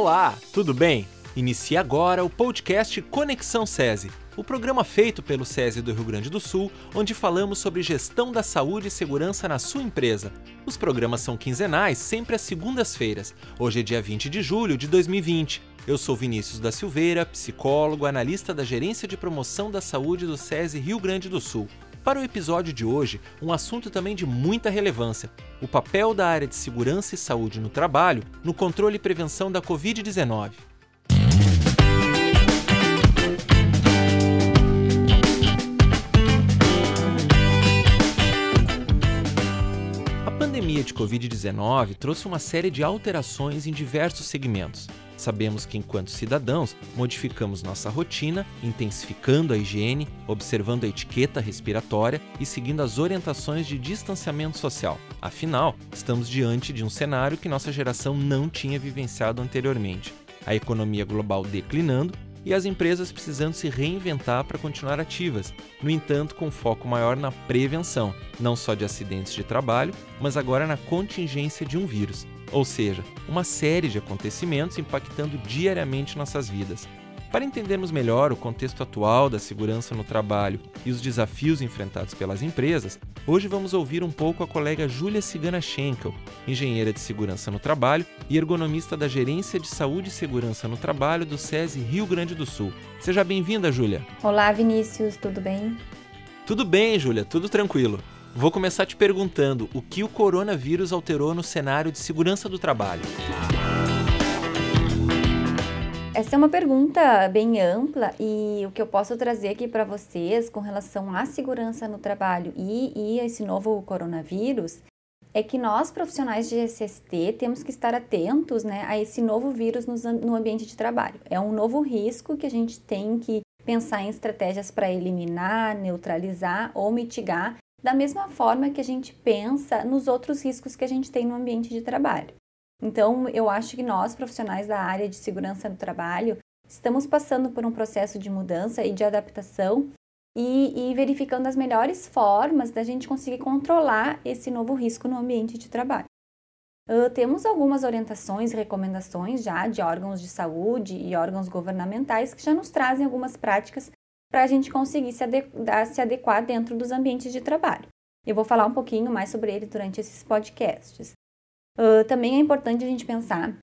Olá, tudo bem? Inicia agora o podcast Conexão SESI, o programa feito pelo SESI do Rio Grande do Sul, onde falamos sobre gestão da saúde e segurança na sua empresa. Os programas são quinzenais, sempre às segundas-feiras. Hoje é dia 20 de julho de 2020. Eu sou Vinícius da Silveira, psicólogo, analista da Gerência de Promoção da Saúde do SESI Rio Grande do Sul. Para o episódio de hoje, um assunto também de muita relevância: o papel da área de segurança e saúde no trabalho no controle e prevenção da Covid-19. Covid-19 trouxe uma série de alterações em diversos segmentos. Sabemos que, enquanto cidadãos, modificamos nossa rotina, intensificando a higiene, observando a etiqueta respiratória e seguindo as orientações de distanciamento social. Afinal, estamos diante de um cenário que nossa geração não tinha vivenciado anteriormente. A economia global declinando e as empresas precisando se reinventar para continuar ativas, no entanto, com foco maior na prevenção, não só de acidentes de trabalho, mas agora na contingência de um vírus ou seja, uma série de acontecimentos impactando diariamente nossas vidas. Para entendermos melhor o contexto atual da segurança no trabalho e os desafios enfrentados pelas empresas, hoje vamos ouvir um pouco a colega Júlia Cigana Schenkel, engenheira de segurança no trabalho e ergonomista da Gerência de Saúde e Segurança no Trabalho do SESI Rio Grande do Sul. Seja bem-vinda, Júlia. Olá, Vinícius, tudo bem? Tudo bem, Júlia, tudo tranquilo. Vou começar te perguntando o que o coronavírus alterou no cenário de segurança do trabalho. Essa é uma pergunta bem ampla e o que eu posso trazer aqui para vocês com relação à segurança no trabalho e, e esse novo coronavírus é que nós profissionais de SST temos que estar atentos né, a esse novo vírus no, no ambiente de trabalho. É um novo risco que a gente tem que pensar em estratégias para eliminar, neutralizar ou mitigar da mesma forma que a gente pensa nos outros riscos que a gente tem no ambiente de trabalho. Então, eu acho que nós, profissionais da área de segurança do trabalho, estamos passando por um processo de mudança e de adaptação e, e verificando as melhores formas da gente conseguir controlar esse novo risco no ambiente de trabalho. Uh, temos algumas orientações recomendações já de órgãos de saúde e órgãos governamentais que já nos trazem algumas práticas para a gente conseguir se se adequar dentro dos ambientes de trabalho. Eu vou falar um pouquinho mais sobre ele durante esses podcasts. Uh, também é importante a gente pensar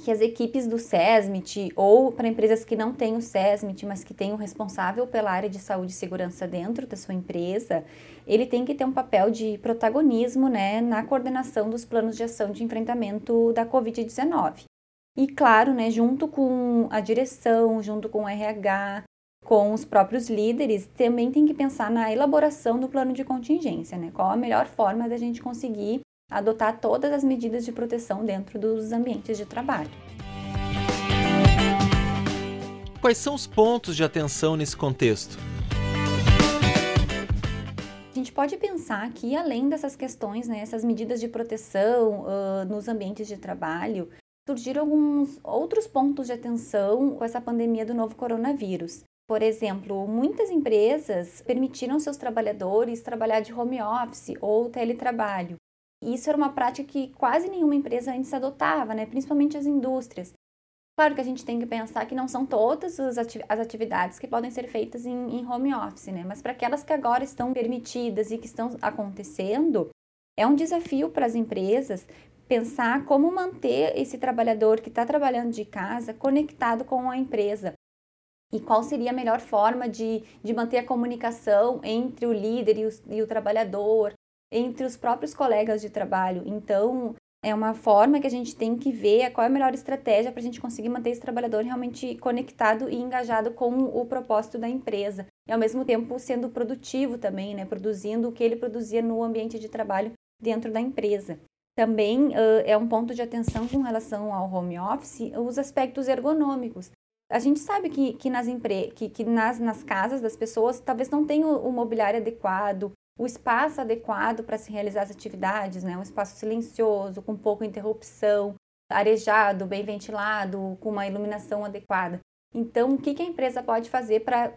que as equipes do SESMIT, ou para empresas que não têm o SESMIT, mas que têm o responsável pela área de saúde e segurança dentro da sua empresa, ele tem que ter um papel de protagonismo né, na coordenação dos planos de ação de enfrentamento da Covid-19. E claro, né, junto com a direção, junto com o RH, com os próprios líderes, também tem que pensar na elaboração do plano de contingência, né? Qual a melhor forma da gente conseguir adotar todas as medidas de proteção dentro dos ambientes de trabalho. Quais são os pontos de atenção nesse contexto? A gente pode pensar que, além dessas questões, né, essas medidas de proteção uh, nos ambientes de trabalho, surgiram alguns outros pontos de atenção com essa pandemia do novo coronavírus. Por exemplo, muitas empresas permitiram seus trabalhadores trabalhar de home office ou teletrabalho. Isso era uma prática que quase nenhuma empresa antes adotava, né? principalmente as indústrias. Claro que a gente tem que pensar que não são todas as atividades que podem ser feitas em, home office, né? mas para aquelas que agora estão permitidas e que estão acontecendo, é um desafio para as empresas pensar como manter esse trabalhador que está trabalhando de casa conectado com a empresa e qual seria a melhor forma de, de manter a comunicação entre o líder e o, e o trabalhador, entre os próprios colegas de trabalho. Então, é uma forma que a gente tem que ver qual é a melhor estratégia para a gente conseguir manter esse trabalhador realmente conectado e engajado com o propósito da empresa. E ao mesmo tempo sendo produtivo também, né? Produzindo o que ele produzia no ambiente de trabalho dentro da empresa. Também uh, é um ponto de atenção com relação ao home office os aspectos ergonômicos. A gente sabe que, que, nas, empre... que, que nas, nas casas das pessoas talvez não tenha o, o mobiliário adequado, o espaço adequado para se realizar as atividades, né? um espaço silencioso, com pouca interrupção, arejado, bem ventilado, com uma iluminação adequada. Então, o que, a empresa pode fazer para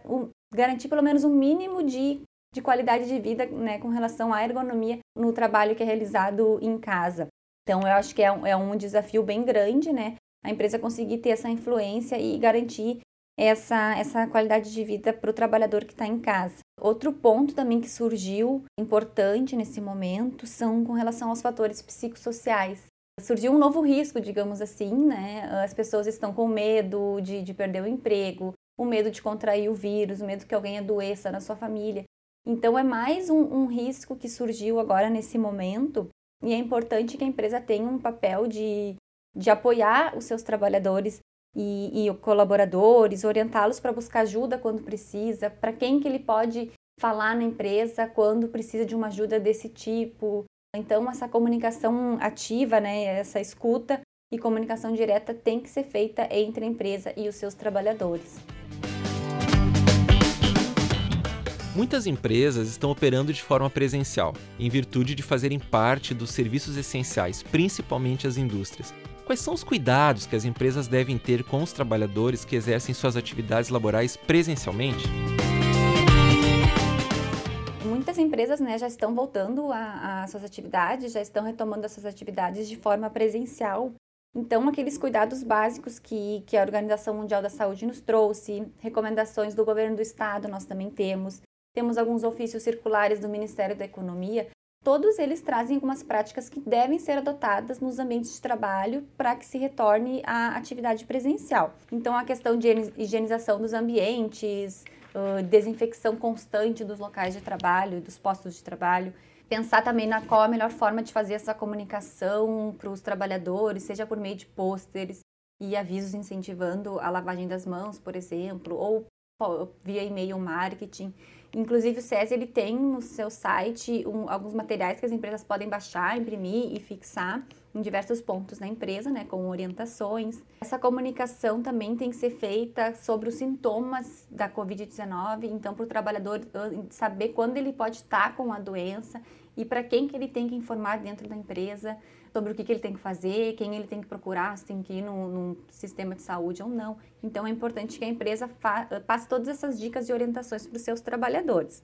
garantir pelo menos um mínimo de, de qualidade de vida né, com relação à ergonomia no trabalho que é realizado em casa? Então, eu acho que é um, é um desafio bem grande, né? a empresa conseguir ter essa influência e garantir essa, essa qualidade de vida para o trabalhador que está em casa. Outro ponto também que surgiu importante nesse momento são com relação aos fatores psicossociais. Surgiu um novo risco, digamos assim, né? As pessoas estão com medo de, de perder o emprego, o medo de contrair o vírus, o medo que alguém adoeça na sua família. Então, é mais um, um risco que surgiu agora nesse momento e é importante que a empresa tenha um papel de, de apoiar os seus trabalhadores e, e colaboradores, orientá-los para buscar ajuda quando precisa, para quem que ele pode falar na empresa quando precisa de uma ajuda desse tipo. Então, essa comunicação ativa, né, essa escuta e comunicação direta tem que ser feita entre a empresa e os seus trabalhadores. Muitas empresas estão operando de forma presencial, em virtude de fazerem parte dos serviços essenciais, principalmente as indústrias. Quais são os cuidados que as empresas devem ter com os trabalhadores que exercem suas atividades laborais presencialmente? Muitas empresas né, já estão voltando às suas atividades, já estão retomando as suas atividades de forma presencial. Então, aqueles cuidados básicos que, que a Organização Mundial da Saúde nos trouxe, recomendações do governo do estado, nós também temos, temos alguns ofícios circulares do Ministério da Economia, todos eles trazem algumas práticas que devem ser adotadas nos ambientes de trabalho para que se retorne à atividade presencial. Então, a questão de higienização dos ambientes, desinfecção constante dos locais de trabalho dos postos de trabalho, pensar também na qual a melhor forma de fazer essa comunicação para os trabalhadores, seja por meio de pôsteres e avisos incentivando a lavagem das mãos, por exemplo, ou via e-mail marketing. Inclusive o SESI ele tem no seu site um, alguns materiais que as empresas podem baixar, imprimir e fixar em diversos pontos na empresa, né, com orientações. Essa comunicação também tem que ser feita sobre os sintomas da COVID-19, então para o trabalhador saber quando ele pode estar com a doença e para quem que ele tem que informar dentro da empresa sobre o que, que ele tem que fazer, quem ele tem que procurar, se tem que ir num, num sistema de saúde ou não. Então, é importante que a empresa passe todas essas dicas e orientações para os seus trabalhadores.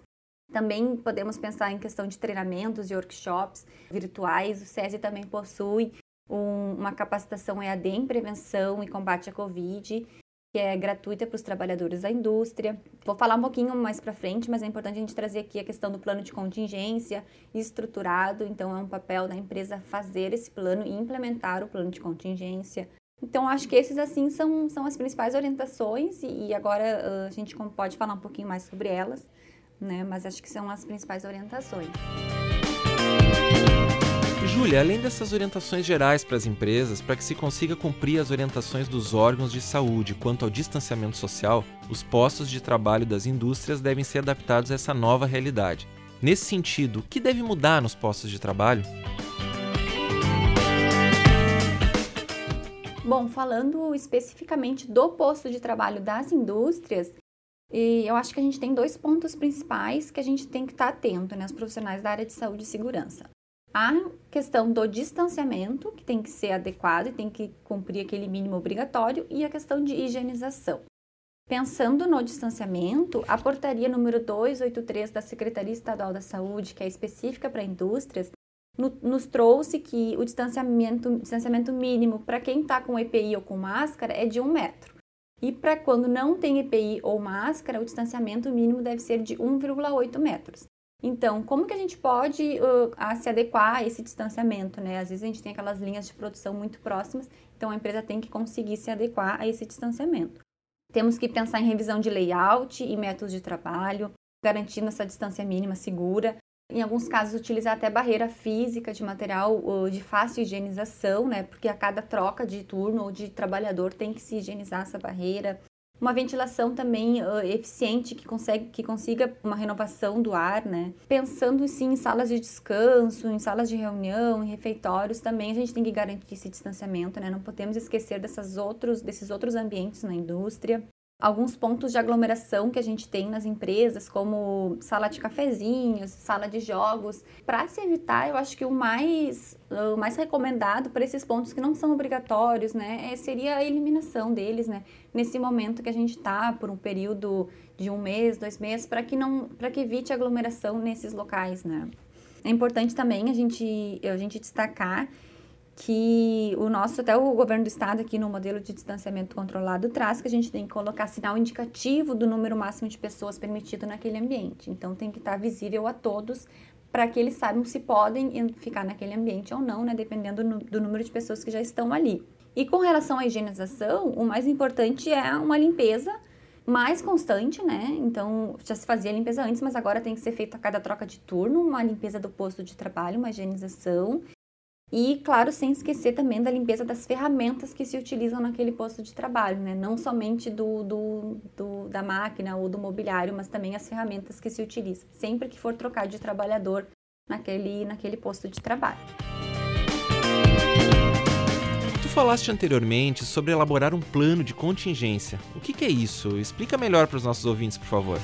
Também podemos pensar em questão de treinamentos e workshops virtuais. O SESI também possui um, uma capacitação EAD em prevenção e combate à Covid que é gratuita para os trabalhadores da indústria. Vou falar um pouquinho mais para frente, mas é importante a gente trazer aqui a questão do plano de contingência estruturado. Então, é um papel da empresa fazer esse plano e implementar o plano de contingência. Então, acho que esses, assim, são, são as principais orientações e, e agora a gente pode falar um pouquinho mais sobre elas, né? Mas acho que são as principais orientações. Júlia, além dessas orientações gerais para as empresas, para que se consiga cumprir as orientações dos órgãos de saúde quanto ao distanciamento social, os postos de trabalho das indústrias devem ser adaptados a essa nova realidade. Nesse sentido, o que deve mudar nos postos de trabalho? Bom, falando especificamente do posto de trabalho das indústrias, eu acho que a gente tem dois pontos principais que a gente tem que estar atento, né, os profissionais da área de saúde e segurança. A questão do distanciamento, que tem que ser adequado e tem que cumprir aquele mínimo obrigatório, e a questão de higienização. Pensando no distanciamento, a portaria número 283 da Secretaria Estadual da Saúde, que é específica para indústrias, no, nos trouxe que o distanciamento, distanciamento mínimo para quem está com EPI ou com máscara é de um metro. E para quando não tem EPI ou máscara, o distanciamento mínimo deve ser de 1,8 metros. Então, como que a gente pode uh, se adequar a esse distanciamento, né? Às vezes a gente tem aquelas linhas de produção muito próximas, então a empresa tem que conseguir se adequar a esse distanciamento. Temos que pensar em revisão de layout e métodos de trabalho, garantindo essa distância mínima segura. Em alguns casos, utilizar até barreira física de material uh, de fácil higienização, né? Porque a cada troca de turno ou de trabalhador tem que se higienizar essa barreira uma ventilação também uh, eficiente que consegue que consiga uma renovação do ar, né? Pensando sim em salas de descanso, em salas de reunião, em refeitórios, também a gente tem que garantir esse distanciamento, né? Não podemos esquecer dessas outros desses outros ambientes na indústria alguns pontos de aglomeração que a gente tem nas empresas, como sala de cafezinhos, sala de jogos. Para se evitar, eu acho que o mais, o mais recomendado para esses pontos que não são obrigatórios, né, é, seria a eliminação deles, né, nesse momento que a gente está por um período de um mês, dois meses, para que não, para que evite aglomeração nesses locais, né. É importante também a gente, a gente destacar que o nosso, até o governo do estado aqui no modelo de distanciamento controlado traz que a gente tem que colocar sinal indicativo do número máximo de pessoas permitido naquele ambiente. Então tem que estar visível a todos para que eles saibam se podem ficar naquele ambiente ou não, né, dependendo do número de pessoas que já estão ali. E com relação à higienização, o mais importante é uma limpeza mais constante, né? Então, já se fazia limpeza antes, mas agora tem que ser feita a cada troca de turno, uma limpeza do posto de trabalho, uma higienização. E, claro, sem esquecer também da limpeza das ferramentas que se utilizam naquele posto de trabalho, né? Não somente do, do, do, da máquina ou do mobiliário, mas também as ferramentas que se utilizam, sempre que for trocar de trabalhador naquele, naquele posto de trabalho falaste anteriormente sobre elaborar um plano de contingência. O que, que é isso? Explica melhor para os nossos ouvintes, por favor.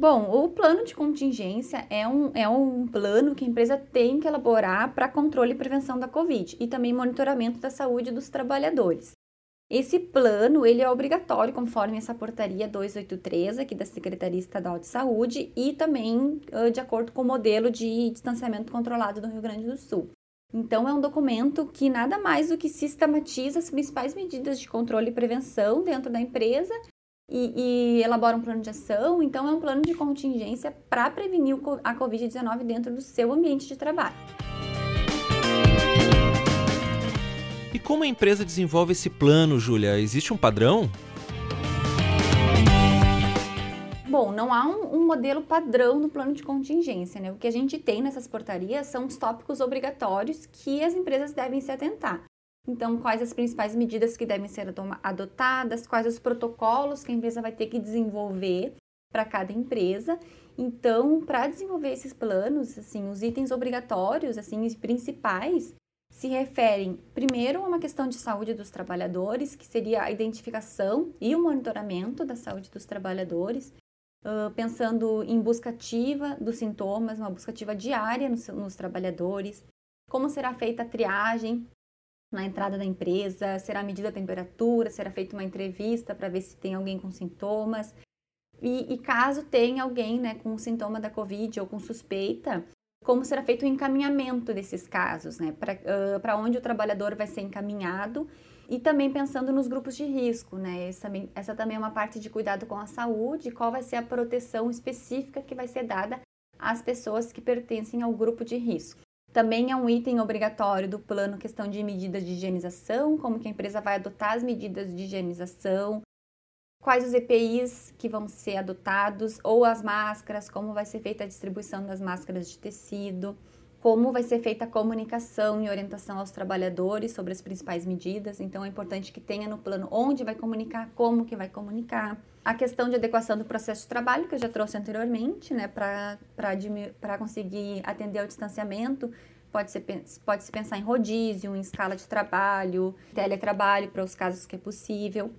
Bom, o plano de contingência é um, é um plano que a empresa tem que elaborar para controle e prevenção da Covid e também monitoramento da saúde dos trabalhadores. Esse plano ele é obrigatório conforme essa portaria 283 aqui da Secretaria Estadual de Saúde e também uh, de acordo com o modelo de distanciamento controlado do Rio Grande do Sul. Então é um documento que nada mais do que sistematiza as principais medidas de controle e prevenção dentro da empresa e, e elabora um plano de ação. Então é um plano de contingência para prevenir a Covid-19 dentro do seu ambiente de trabalho. como a empresa desenvolve esse plano, Júlia? Existe um padrão? Bom, não há um, um, modelo padrão no plano de contingência, né? O que a gente tem nessas portarias são os tópicos obrigatórios que as empresas devem se atentar. Então, quais as principais medidas que devem ser adotadas, quais os protocolos que a empresa vai ter que desenvolver para cada empresa. Então, para desenvolver esses planos, assim, os itens obrigatórios, assim, os principais, se referem, primeiro, a uma questão de saúde dos trabalhadores, que seria a identificação e o monitoramento da saúde dos trabalhadores, uh, pensando em busca ativa dos sintomas, uma busca ativa diária nos, nos trabalhadores, como será feita a triagem na entrada da empresa, será medida a temperatura, será feita uma entrevista para ver se tem alguém com sintomas. E, e caso tenha alguém né, com sintoma da Covid ou com suspeita, como será feito o encaminhamento desses casos, né? Para uh, onde o trabalhador vai ser encaminhado e também pensando nos grupos de risco, né? Essa, essa também é uma parte de cuidado com a saúde, qual vai ser a proteção específica que vai ser dada às pessoas que pertencem ao grupo de risco. Também é um item obrigatório do plano questão de medidas de higienização, como que a empresa vai adotar as medidas de higienização, quais os EPIs que vão ser adotados, ou as máscaras, como vai ser feita a distribuição das máscaras de tecido, como vai ser feita a comunicação e orientação aos trabalhadores sobre as principais medidas. Então é importante que tenha no plano onde vai comunicar, como que vai comunicar. A questão de adequação do processo de trabalho, que eu já trouxe anteriormente, né, para conseguir atender ao distanciamento, pode, ser, pode se pensar em rodízio, em escala de trabalho, teletrabalho para os casos que é possível.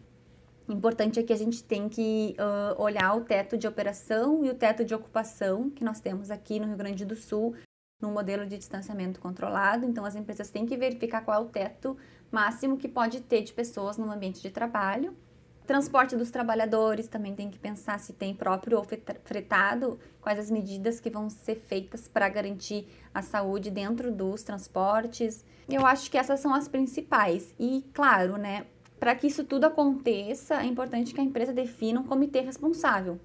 Importante é que a gente tem que uh, olhar o teto de operação e o teto de ocupação que nós temos aqui no Rio Grande do Sul, no modelo de distanciamento controlado. Então, as empresas têm que verificar qual é o teto máximo que pode ter de pessoas no ambiente de trabalho. Transporte dos trabalhadores também tem que pensar se tem próprio ou fretado, quais as medidas que vão ser feitas para garantir a saúde dentro dos transportes. Eu acho que essas são as principais. E, claro, né, para que isso tudo aconteça, é importante que a empresa defina um comitê responsável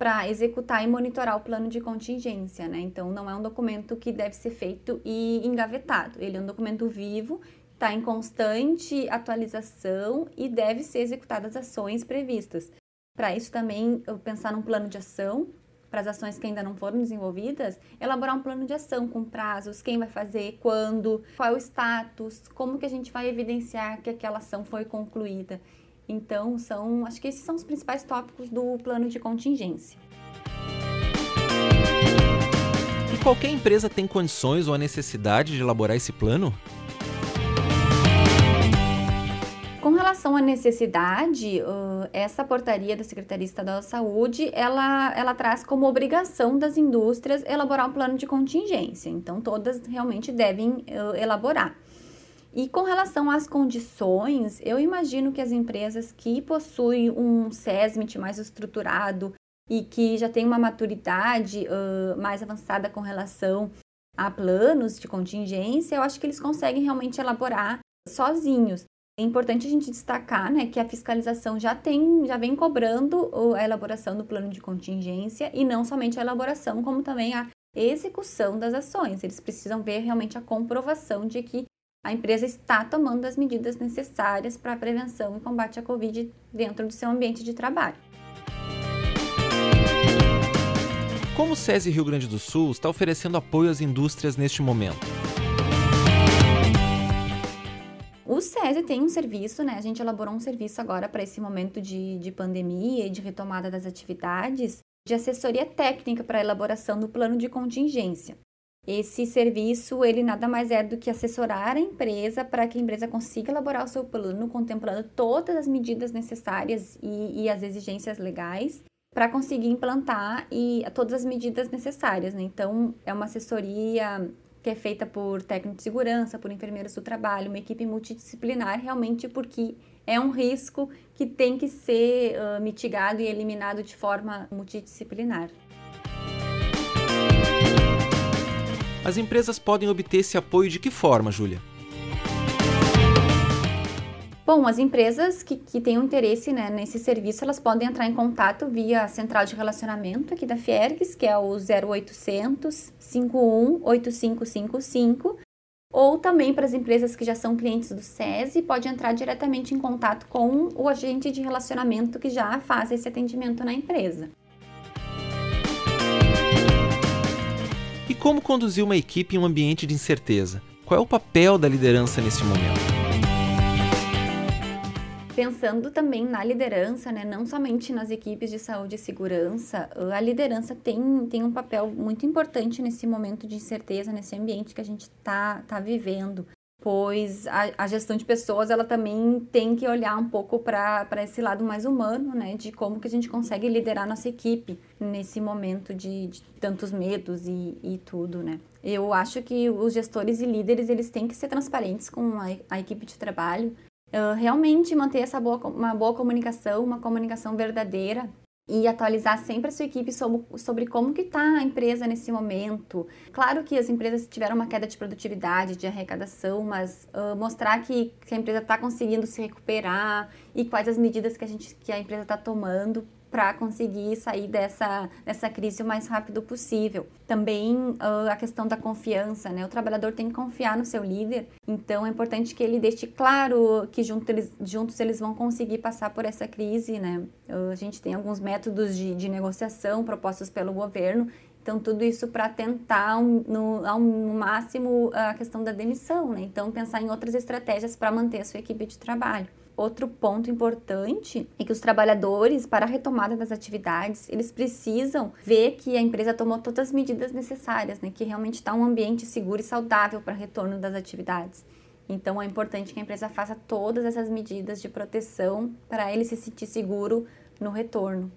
para executar e monitorar o plano de contingência, né? Então, não é um documento que deve ser feito e engavetado. Ele é um documento vivo, está em constante atualização e deve ser executadas ações previstas. Para isso também, pensar num plano de ação para as ações que ainda não foram desenvolvidas, elaborar um plano de ação com prazos, quem vai fazer, quando, qual é o status, como que a gente vai evidenciar que aquela ação foi concluída. Então, são, acho que esses são os principais tópicos do plano de contingência. E qualquer empresa tem condições ou a necessidade de elaborar esse plano? Com relação à necessidade, essa portaria da Secretaria Estadual da Saúde, ela, ela traz como obrigação das indústrias elaborar um plano de contingência. Então, todas realmente devem elaborar. E com relação às condições, eu imagino que as empresas que possuem um SESMIT mais estruturado, e que já tem uma maturidade uh, mais avançada com relação a planos de contingência, eu acho que eles conseguem realmente elaborar sozinhos. É importante a gente destacar né, que a fiscalização já tem, já vem cobrando a elaboração do plano de contingência e não somente a elaboração, como também a execução das ações. Eles precisam ver realmente a comprovação de que a empresa está tomando as medidas necessárias para a prevenção e combate à Covid dentro do seu ambiente de trabalho. Como o SESI Rio Grande do Sul está oferecendo apoio às indústrias neste momento? O SESI tem um serviço, né? A gente elaborou um serviço agora para esse momento de, de pandemia e de retomada das atividades de assessoria técnica para a elaboração do plano de contingência. Esse serviço, ele nada mais é do que assessorar a empresa para que a empresa consiga elaborar o seu plano, contemplando todas as medidas necessárias e, e as exigências legais para conseguir implantar e todas as medidas necessárias. Né? Então, é uma assessoria que é feita por técnico de segurança, por enfermeiros do trabalho, uma equipe multidisciplinar, realmente porque é um risco que tem que ser uh, mitigado e eliminado de forma multidisciplinar. As empresas podem obter esse apoio de que forma, Júlia? Bom, as empresas que, que tenham interesse né, nesse serviço, elas podem entrar em contato via a central de relacionamento aqui da Fiergs, que é o 0800 51 8555, ou também para as empresas que já são clientes do SESI, pode entrar diretamente em contato com o agente de relacionamento que já faz esse atendimento na empresa. Como conduzir uma equipe em um ambiente de incerteza? Qual é o papel da liderança nesse momento? Pensando também na liderança, né, não somente nas equipes de saúde e segurança, a liderança tem, tem um papel muito importante nesse momento de incerteza, nesse ambiente que a gente está tá vivendo pois a, a, gestão de pessoas ela também tem que olhar um pouco para esse lado mais humano, né, de como que a gente consegue liderar nossa equipe nesse momento de, de tantos medos e, e, tudo, né. Eu acho que os gestores e líderes eles têm que ser transparentes com a, a equipe de trabalho, uh, realmente manter essa boa, uma boa comunicação, uma comunicação verdadeira e atualizar sempre a sua equipe sobre, sobre como que está a empresa nesse momento. Claro que as empresas tiveram uma queda de produtividade, de arrecadação, mas uh, mostrar que, que a empresa está conseguindo se recuperar e quais as medidas que a, gente, que a empresa está tomando para conseguir sair dessa, dessa crise o mais rápido possível. Também uh, a questão da confiança, né? O trabalhador tem que confiar no seu líder, então é importante que ele deixe claro que junto eles, juntos eles vão conseguir passar por essa crise, né? Uh, a gente tem alguns métodos de, de negociação propostos pelo governo então, tudo isso para tentar, no, ao máximo, a questão da demissão, né? Então, pensar em outras estratégias para manter a sua equipe de trabalho. Outro ponto importante é que os trabalhadores, para a retomada das atividades, eles precisam ver que a empresa tomou todas as medidas necessárias, né? que realmente está um ambiente seguro e saudável para retorno das atividades. Então é importante que a empresa faça todas essas medidas de proteção para ele se sentir seguro no retorno.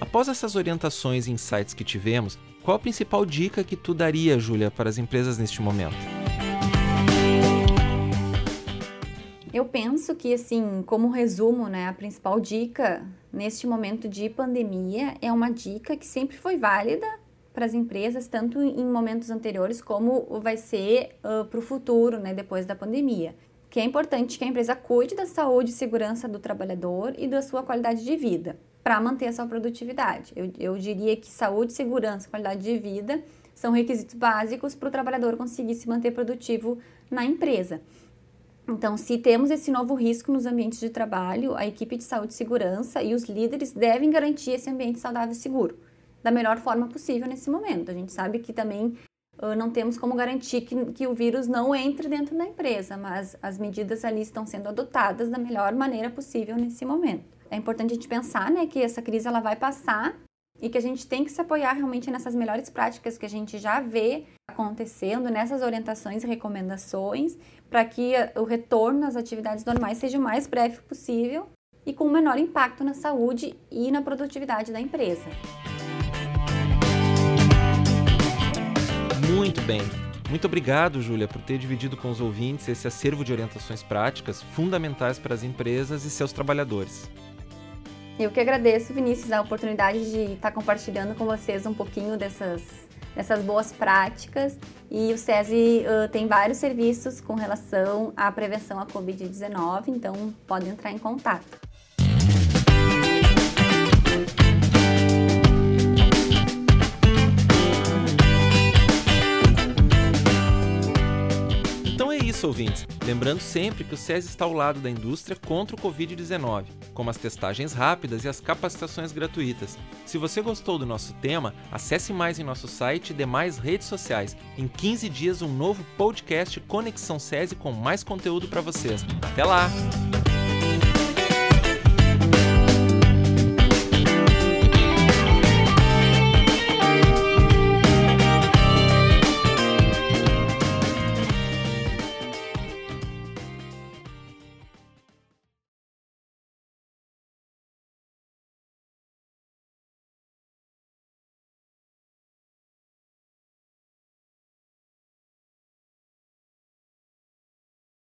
Após essas orientações e insights que tivemos, qual a principal dica que tu daria, Júlia, para as empresas neste momento? Eu penso que, assim, como resumo, né, a principal dica neste momento de pandemia é uma dica que sempre foi válida para as empresas, tanto em momentos anteriores como vai ser uh, para o futuro, né, depois da pandemia. Que é importante que a empresa cuide da saúde e segurança do trabalhador e da sua qualidade de vida para manter a sua produtividade. Eu, eu diria que saúde, segurança, qualidade de vida são requisitos básicos para o trabalhador conseguir se manter produtivo na empresa. Então, se temos esse novo risco nos ambientes de trabalho, a equipe de saúde e segurança e os líderes devem garantir esse ambiente saudável e seguro da melhor forma possível nesse momento. A gente sabe que também uh, não temos como garantir que, que o vírus não entre dentro da empresa, mas as medidas ali estão sendo adotadas da melhor maneira possível nesse momento. É importante a gente pensar né, que essa crise ela vai passar e que a gente tem que se apoiar realmente nessas melhores práticas que a gente já vê acontecendo, nessas orientações e recomendações, para que o retorno às atividades normais seja o mais breve possível e com o menor impacto na saúde e na produtividade da empresa. Muito bem. Muito obrigado, Júlia, por ter dividido com os ouvintes esse acervo de orientações práticas fundamentais para as empresas e seus trabalhadores. Eu que agradeço, Vinícius, a oportunidade de estar compartilhando com vocês um pouquinho dessas, dessas boas práticas. E o SESI uh, tem vários serviços com relação à prevenção à Covid-19, então podem entrar em contato. Isso, ouvintes. Lembrando sempre que o SES está ao lado da indústria contra o Covid-19, como as testagens rápidas e as capacitações gratuitas. Se você gostou do nosso tema, acesse mais em nosso site e demais redes sociais. Em 15 dias, um novo podcast Conexão SESI com mais conteúdo para vocês. Até lá!